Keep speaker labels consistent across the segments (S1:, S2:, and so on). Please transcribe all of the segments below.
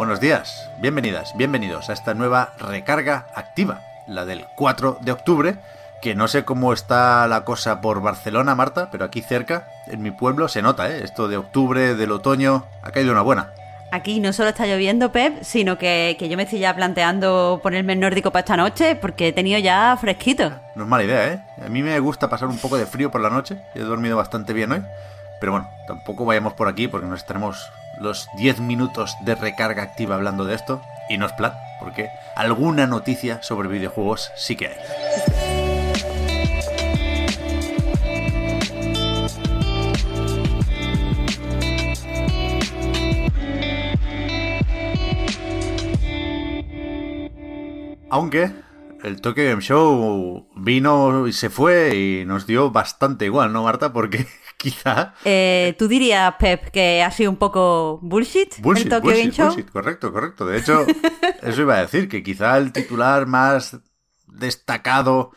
S1: Buenos días, bienvenidas, bienvenidos a esta nueva recarga activa, la del 4 de octubre, que no sé cómo está la cosa por Barcelona, Marta, pero aquí cerca, en mi pueblo, se nota, ¿eh? Esto de octubre, del otoño, ha caído una buena.
S2: Aquí no solo está lloviendo, Pep, sino que, que yo me estoy ya planteando ponerme el nórdico para esta noche porque he tenido ya fresquito.
S1: No es mala idea, ¿eh? A mí me gusta pasar un poco de frío por la noche, he dormido bastante bien hoy, pero bueno, tampoco vayamos por aquí porque nos tenemos los 10 minutos de recarga activa hablando de esto, y no es plan, porque alguna noticia sobre videojuegos sí que hay. Aunque el Tokyo Game Show vino y se fue y nos dio bastante igual, ¿no, Marta? Porque quizá...
S2: Eh, ¿Tú dirías, Pep, que ha sido un poco bullshit,
S1: Bullshit,
S2: el Tokyo
S1: bullshit,
S2: Game Show?
S1: bullshit, correcto, correcto. De hecho, eso iba a decir, que quizá el titular más destacado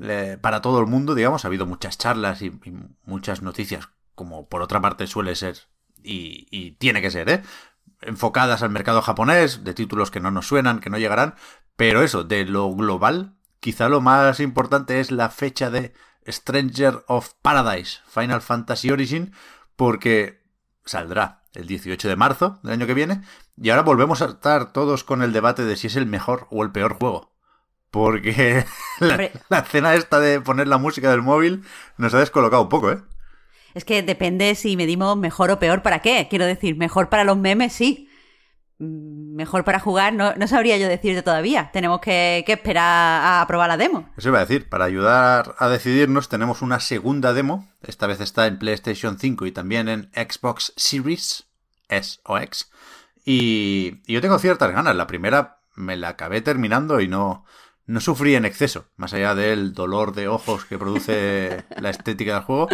S1: eh, para todo el mundo, digamos, ha habido muchas charlas y, y muchas noticias, como por otra parte suele ser, y, y tiene que ser, ¿eh? enfocadas al mercado japonés, de títulos que no nos suenan, que no llegarán, pero eso, de lo global, quizá lo más importante es la fecha de Stranger of Paradise, Final Fantasy Origin, porque saldrá el 18 de marzo del año que viene, y ahora volvemos a estar todos con el debate de si es el mejor o el peor juego. Porque la, la escena esta de poner la música del móvil nos ha descolocado un poco, ¿eh?
S2: Es que depende si medimos mejor o peor para qué. Quiero decir, mejor para los memes, sí. Mm, Mejor para jugar, no, no sabría yo decirte todavía. Tenemos que, que esperar a probar la demo.
S1: Eso iba a decir, para ayudar a decidirnos tenemos una segunda demo, esta vez está en PlayStation 5 y también en Xbox Series S o X, y, y yo tengo ciertas ganas, la primera me la acabé terminando y no, no sufrí en exceso, más allá del dolor de ojos que produce la estética del juego,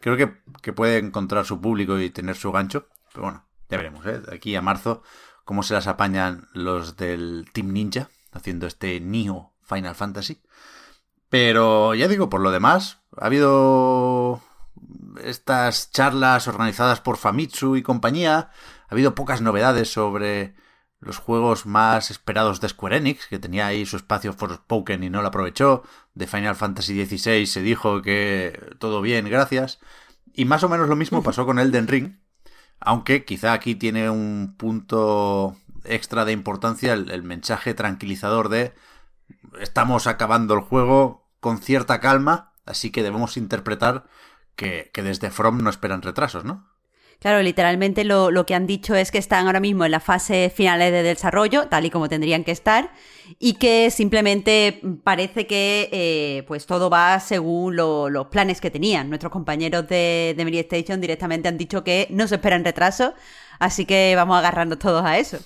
S1: creo que, que puede encontrar su público y tener su gancho, pero bueno, ya veremos, ¿eh? De aquí a marzo cómo se las apañan los del Team Ninja haciendo este Neo Final Fantasy. Pero ya digo, por lo demás, ha habido estas charlas organizadas por Famitsu y compañía, ha habido pocas novedades sobre los juegos más esperados de Square Enix, que tenía ahí su espacio Forspoken y no lo aprovechó. De Final Fantasy XVI se dijo que todo bien, gracias. Y más o menos lo mismo pasó con Elden Ring, aunque quizá aquí tiene un punto extra de importancia el, mensaje tranquilizador de estamos acabando el juego con cierta calma, así que debemos interpretar que, que desde From no esperan retrasos, ¿no?
S2: Claro, literalmente lo, lo que han dicho es que están ahora mismo en la fase finales de desarrollo, tal y como tendrían que estar, y que simplemente parece que eh, pues todo va según lo- los planes que tenían. Nuestros compañeros de, de Media Station directamente han dicho que no se esperan retrasos, así que vamos agarrando todos a eso.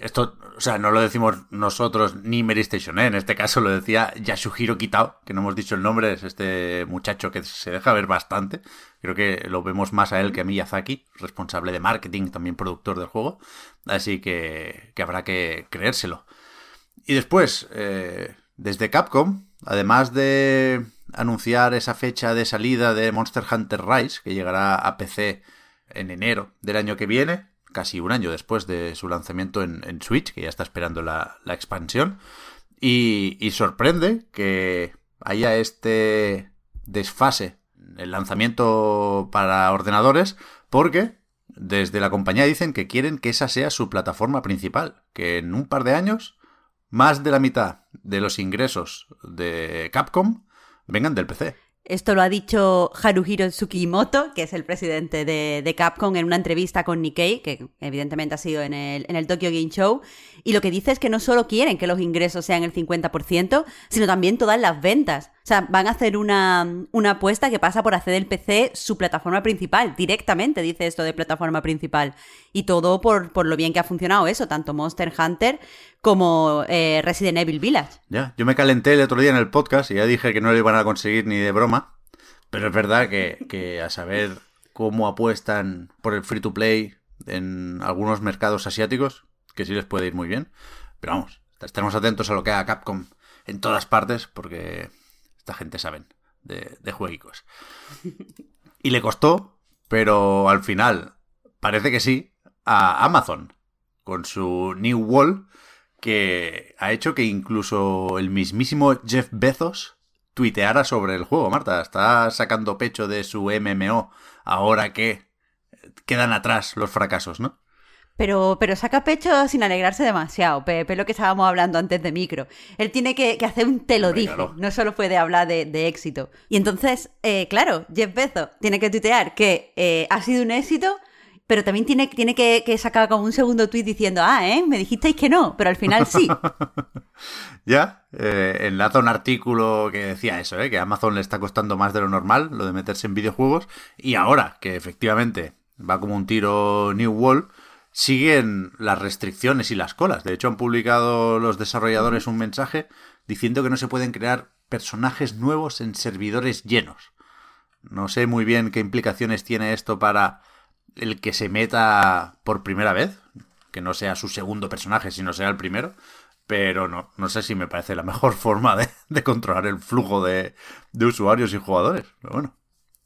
S1: Esto, o sea, no lo decimos nosotros ni Mary Station, ¿eh? En este caso lo decía Yasuhiro Kitao, que no hemos dicho el nombre, es este muchacho que se deja ver bastante. Creo que lo vemos más a él que a Miyazaki, responsable de marketing, también productor del juego. Así que, que habrá que creérselo. Y después, eh, desde Capcom, además de anunciar esa fecha de salida de Monster Hunter Rise, que llegará a PC en enero del año que viene, casi un año después de su lanzamiento en, Switch, que ya está esperando la, expansión. Y, y sorprende que haya este desfase el lanzamiento para ordenadores, porque desde la compañía dicen que quieren que esa sea su plataforma principal, que en un par de años más de la mitad de los ingresos de Capcom vengan del PC.
S2: Esto lo ha dicho Haruhiro Tsukimoto, que es el presidente de, de Capcom, en una entrevista con Nikkei, que evidentemente ha sido en el, en el Tokyo Game Show. Y lo que dice es que no solo quieren que los ingresos sean el 50%, sino también todas las ventas. O sea, van a hacer una, una apuesta que pasa por hacer del PC su plataforma principal. Directamente dice esto de plataforma principal. Y todo por, por lo bien que ha funcionado eso, tanto Monster Hunter como eh, Resident Evil Village.
S1: Ya, yo me calenté el otro día en el podcast y ya dije que no lo iban a conseguir ni de broma. Pero es verdad que, que a saber cómo apuestan por el free to play en algunos mercados asiáticos, que sí les puede ir muy bien. Pero vamos, estaremos atentos a lo que haga Capcom en todas partes, porque esta gente saben de, de jueguicos. Y le costó, pero al final parece que sí, a Amazon, con su New Wall, que ha hecho que incluso el mismísimo Jeff Bezos tuiteara sobre el juego, Marta. Está sacando pecho de su MMO ahora que quedan atrás los fracasos, ¿no?
S2: Pero, pero saca pecho sin alegrarse demasiado, Pepe, lo que estábamos hablando antes de micro. Él tiene que, que hacer un te lo
S1: Hombre,
S2: dije,
S1: claro.
S2: no solo puede hablar de, de éxito. Y entonces, eh, claro, Jeff Bezos tiene que tuitear que eh, ha sido un éxito, pero también tiene, tiene que, que sacar como un segundo tuit diciendo, ah, ¿eh? Me dijisteis que no, pero al final sí.
S1: Ya, eh, enlaza un artículo que decía eso, ¿eh? que a Amazon le está costando más de lo normal lo de meterse en videojuegos y ahora que efectivamente va como un tiro New Wall, siguen las restricciones y las colas. De hecho, han publicado los desarrolladores un mensaje diciendo que no se pueden crear personajes nuevos en servidores llenos. No sé muy bien qué implicaciones tiene esto para el que se meta por primera vez, que no sea su segundo personaje, sino sea el primero. Pero no, no sé si me parece la mejor forma de, controlar el flujo de, de usuarios y jugadores. Pero bueno,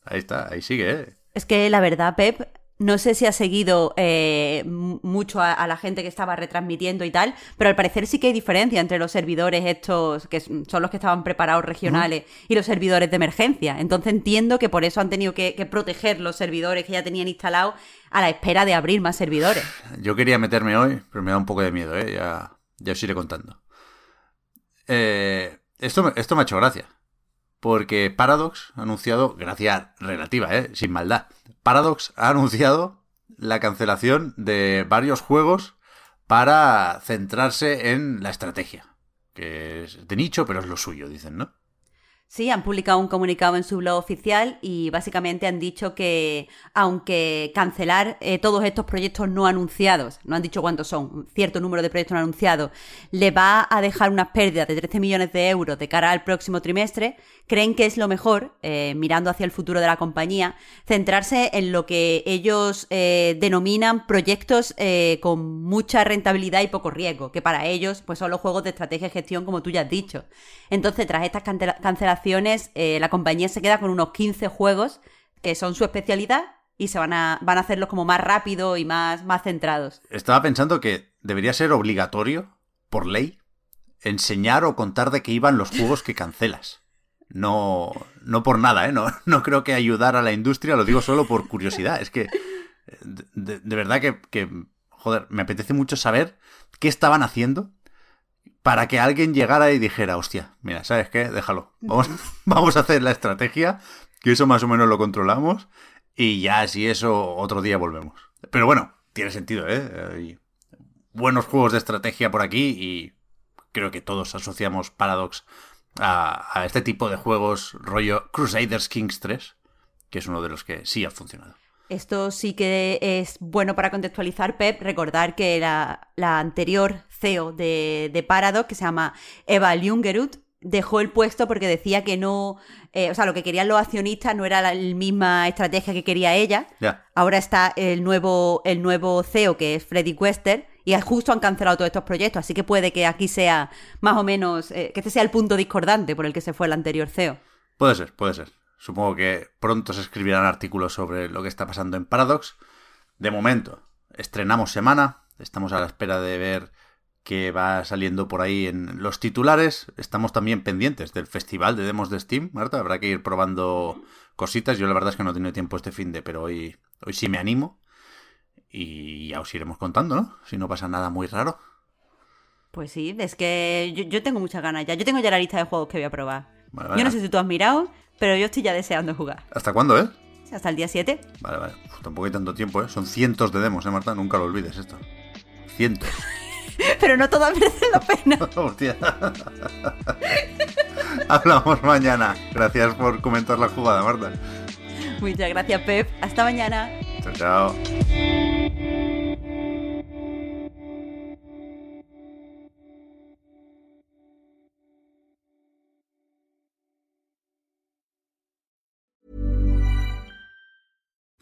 S1: ahí está, ahí sigue, ¿eh?
S2: Es que la verdad, Pep, no sé si ha seguido eh, mucho a, a la gente que estaba retransmitiendo y tal, pero al parecer sí que hay diferencia entre los servidores estos, que son los que estaban preparados regionales, y los servidores de emergencia. Entonces entiendo que por eso han tenido que, que proteger los servidores que ya tenían instalados a la espera de abrir más servidores.
S1: Yo quería meterme hoy, pero me da un poco de miedo, ¿eh? Ya, ya os iré contando. Eh, esto, esto me ha hecho gracia. Porque Paradox ha anunciado, gracia relativa, ¿eh? Sin maldad. Paradox ha anunciado la cancelación de varios juegos para centrarse en la estrategia. Que es de nicho, pero es lo suyo, dicen, ¿no?
S2: Sí, han publicado un comunicado en su blog oficial y básicamente han dicho que aunque cancelar eh, todos estos proyectos no anunciados, no han dicho cuántos son, cierto número de proyectos no anunciados, le va a dejar unas pérdidas de 13 millones de euros de cara al próximo trimestre, creen que es lo mejor, eh, mirando hacia el futuro de la compañía, centrarse en lo que ellos eh, denominan proyectos eh, con mucha rentabilidad y poco riesgo, que para ellos pues son los juegos de estrategia y gestión como tú ya has dicho. Entonces, tras estas cancela- eh, la compañía se queda con unos 15 juegos que son su especialidad y se van a, van a hacerlos como más rápido y más, más centrados.
S1: Estaba pensando que debería ser obligatorio, por ley, enseñar o contar de qué iban los juegos que cancelas. No, no por nada, ¿eh? No, no creo que ayudar a la industria, lo digo solo por curiosidad. Es que, de verdad que, que, joder, me apetece mucho saber qué estaban haciendo para que alguien llegara y dijera, hostia, mira, ¿sabes qué? Déjalo. Vamos, vamos a hacer la estrategia, que eso más o menos lo controlamos, y ya si eso otro día volvemos. Pero bueno, tiene sentido, ¿eh? Hay buenos juegos de estrategia por aquí y creo que todos asociamos Paradox a, a este tipo de juegos rollo Crusaders Kings 3, que es uno de los que sí ha funcionado.
S2: Esto sí que es bueno para contextualizar, Pep, recordar que la, la anterior CEO de, de Paradox, que se llama Eva Ljungerud, dejó el puesto porque decía que no, eh, o sea, lo que querían los accionistas no era la misma estrategia que quería ella. Ahora está el nuevo, el nuevo CEO, que es Freddy Quester, y justo han cancelado todos estos proyectos, así que puede que aquí sea más o menos, eh, que este sea el punto discordante por el que se fue el anterior CEO.
S1: Puede ser, puede ser. Supongo que pronto se escribirán artículos sobre lo que está pasando en Paradox. De momento, estrenamos semana. Estamos a la espera de ver qué va saliendo por ahí en los titulares. Estamos también pendientes del festival de demos de Steam. Marta, habrá que ir probando cositas. Yo la verdad es que no he tenido tiempo este fin de, pero hoy, hoy sí me animo. Y ya os iremos contando, ¿no? Si no pasa nada muy raro.
S2: Pues sí, es que yo, yo tengo muchas ganas ya. Yo tengo ya la lista de juegos que voy a probar.
S1: Vale.
S2: Yo no sé si tú has mirado, pero yo estoy ya deseando jugar.
S1: ¿Hasta cuándo, eh?
S2: Hasta el día 7.
S1: Vale, vale. Uf, tampoco hay tanto tiempo, ¿eh? Son cientos de demos, ¿eh, Marta? Nunca lo olvides esto. Cientos.
S2: Pero no todas merecen la pena.
S1: Hostia. Hablamos mañana. Gracias por comentar la jugada, Marta.
S2: Muchas gracias, Pep. Hasta mañana.
S1: Chao, chao.